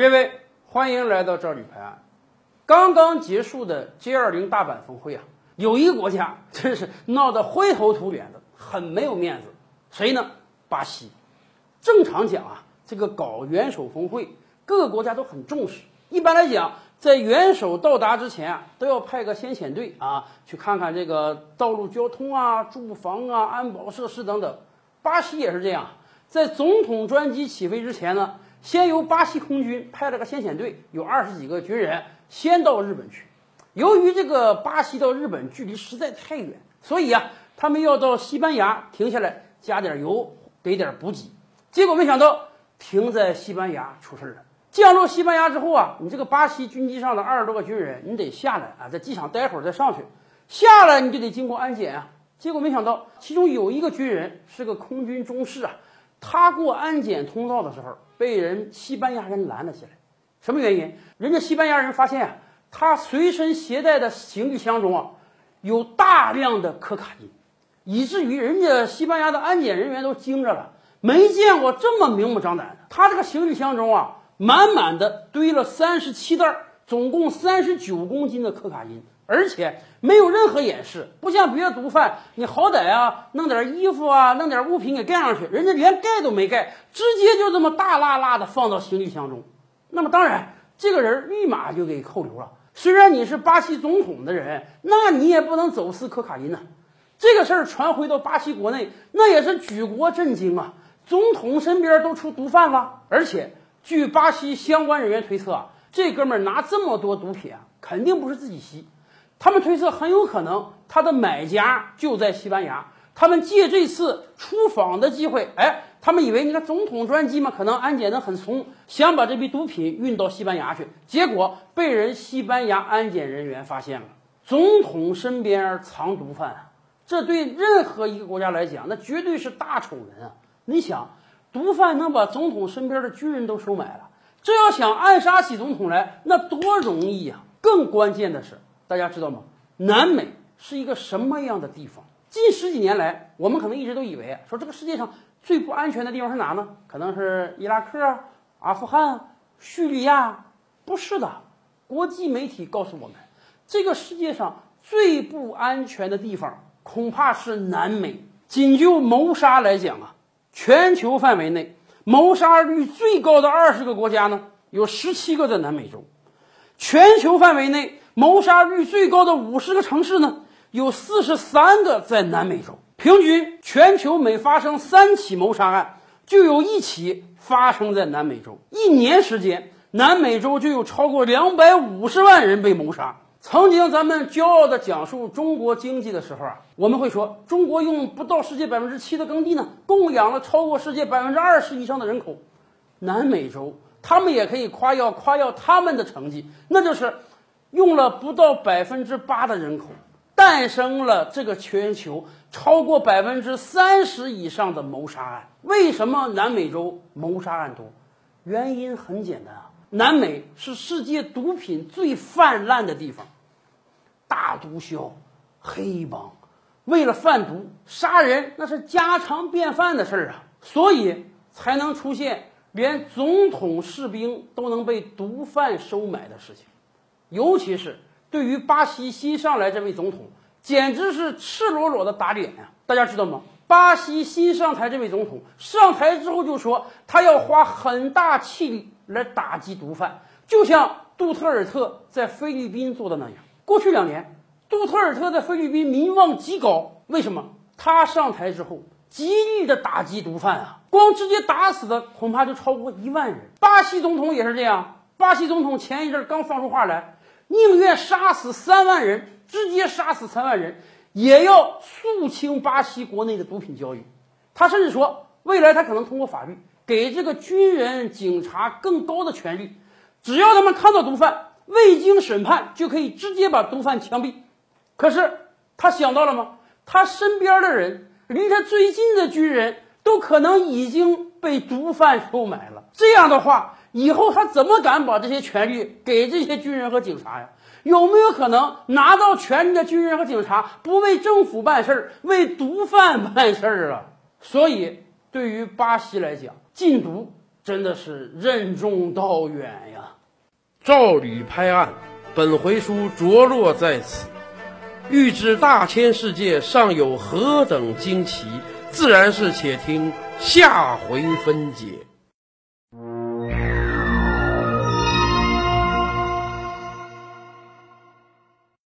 各位，欢迎来到这里拍案。刚刚结束的 G20 大阪峰会啊，有一个国家真是闹得灰头土脸的，很没有面子。谁呢？巴西。正常讲啊，这个搞元首峰会，各个国家都很重视。一般来讲，在元首到达之前啊，都要派个先遣队啊，去看看这个道路交通啊、住房啊、安保设施等等。巴西也是这样，在总统专机起飞之前呢，先由巴西空军派了个先遣队，有二十几个军人，先到日本去。由于这个巴西到日本距离实在太远，所以啊，他们要到西班牙停下来加点油，给点补给。结果没想到停在西班牙出事了。降落西班牙之后啊，你这个巴西军机上的二十多个军人，你得下来啊，在机场待会儿再上去。下来你就得经过安检啊。结果没想到，其中有一个军人是个空军中士啊，他过安检通道的时候被人西班牙人拦了下来。什么原因？人家西班牙人发现啊，他随身携带的行李箱中啊，有大量的可卡因，以至于人家西班牙的安检人员都惊着了。没见过这么明目张胆的，他这个行李箱中啊，满满的堆了三十七袋，总共三十九公斤的可卡因，而且没有任何掩饰，不像别的毒贩，你好歹啊弄点衣服啊，弄点物品给盖上去，人家连盖都没盖，直接就这么大拉拉的放到行李箱中。那么当然，这个人立马就给扣留了。虽然你是巴西总统的人，那你也不能走私可卡因呐。这个事儿传回到巴西国内，那也是举国震惊啊。总统身边都出毒贩了，而且据巴西相关人员推测，这哥们儿拿这么多毒品啊，肯定不是自己吸，他们推测很有可能他的买家就在西班牙，他们借这次出访的机会，哎，他们以为你看总统专机嘛，可能安检的很松，想把这批毒品运到西班牙去，结果被人西班牙安检人员发现了，总统身边藏毒贩，这对任何一个国家来讲，那绝对是大丑闻啊。你想，毒贩能把总统身边的军人都收买了，这要想暗杀起总统来，那多容易呀！更关键的是，大家知道吗？南美是一个什么样的地方？近十几年来，我们可能一直都以为说这个世界上最不安全的地方是哪呢？可能是伊拉克、阿富汗、叙利亚？不是的，国际媒体告诉我们，这个世界上最不安全的地方恐怕是南美。仅就谋杀来讲啊。全球范围内谋杀率最高的二十个国家呢，有十七个在南美洲；全球范围内谋杀率最高的五十个城市呢，有四十三个在南美洲。平均全球每发生三起谋杀案，就有一起发生在南美洲。一年时间，南美洲就有超过两百五十万人被谋杀。曾经咱们骄傲地讲述中国经济的时候啊，我们会说中国用不到世界百分之七的耕地呢，供养了超过世界百分之二十以上的人口。南美洲他们也可以夸耀夸耀他们的成绩，那就是用了不到百分之八的人口，诞生了这个全球超过百分之三十以上的谋杀案。为什么南美洲谋杀案多？原因很简单啊。南美是世界毒品最泛滥的地方，大毒枭、黑帮，为了贩毒杀人那是家常便饭的事儿啊，所以才能出现连总统士兵都能被毒贩收买的事情。尤其是对于巴西新上来这位总统，简直是赤裸裸的打脸呀！大家知道吗？巴西新上台这位总统上台之后就说，他要花很大气力。来打击毒贩，就像杜特尔特在菲律宾做的那样。过去两年，杜特尔特在菲律宾民望极高。为什么？他上台之后，极力的打击毒贩啊，光直接打死的恐怕就超过一万人。巴西总统也是这样。巴西总统前一阵刚放出话来，宁愿杀死三万人，直接杀死三万人，也要肃清巴西国内的毒品交易。他甚至说，未来他可能通过法律。给这个军人、警察更高的权利，只要他们看到毒贩，未经审判就可以直接把毒贩枪毙。可是他想到了吗？他身边的人，离他最近的军人都可能已经被毒贩收买了。这样的话，以后他怎么敢把这些权利给这些军人和警察呀？有没有可能拿到权力的军人和警察不为政府办事儿，为毒贩办事儿啊？所以，对于巴西来讲，禁毒真的是任重道远呀。照理拍案，本回书着落在此。欲知大千世界尚有何等惊奇，自然是且听下回分解。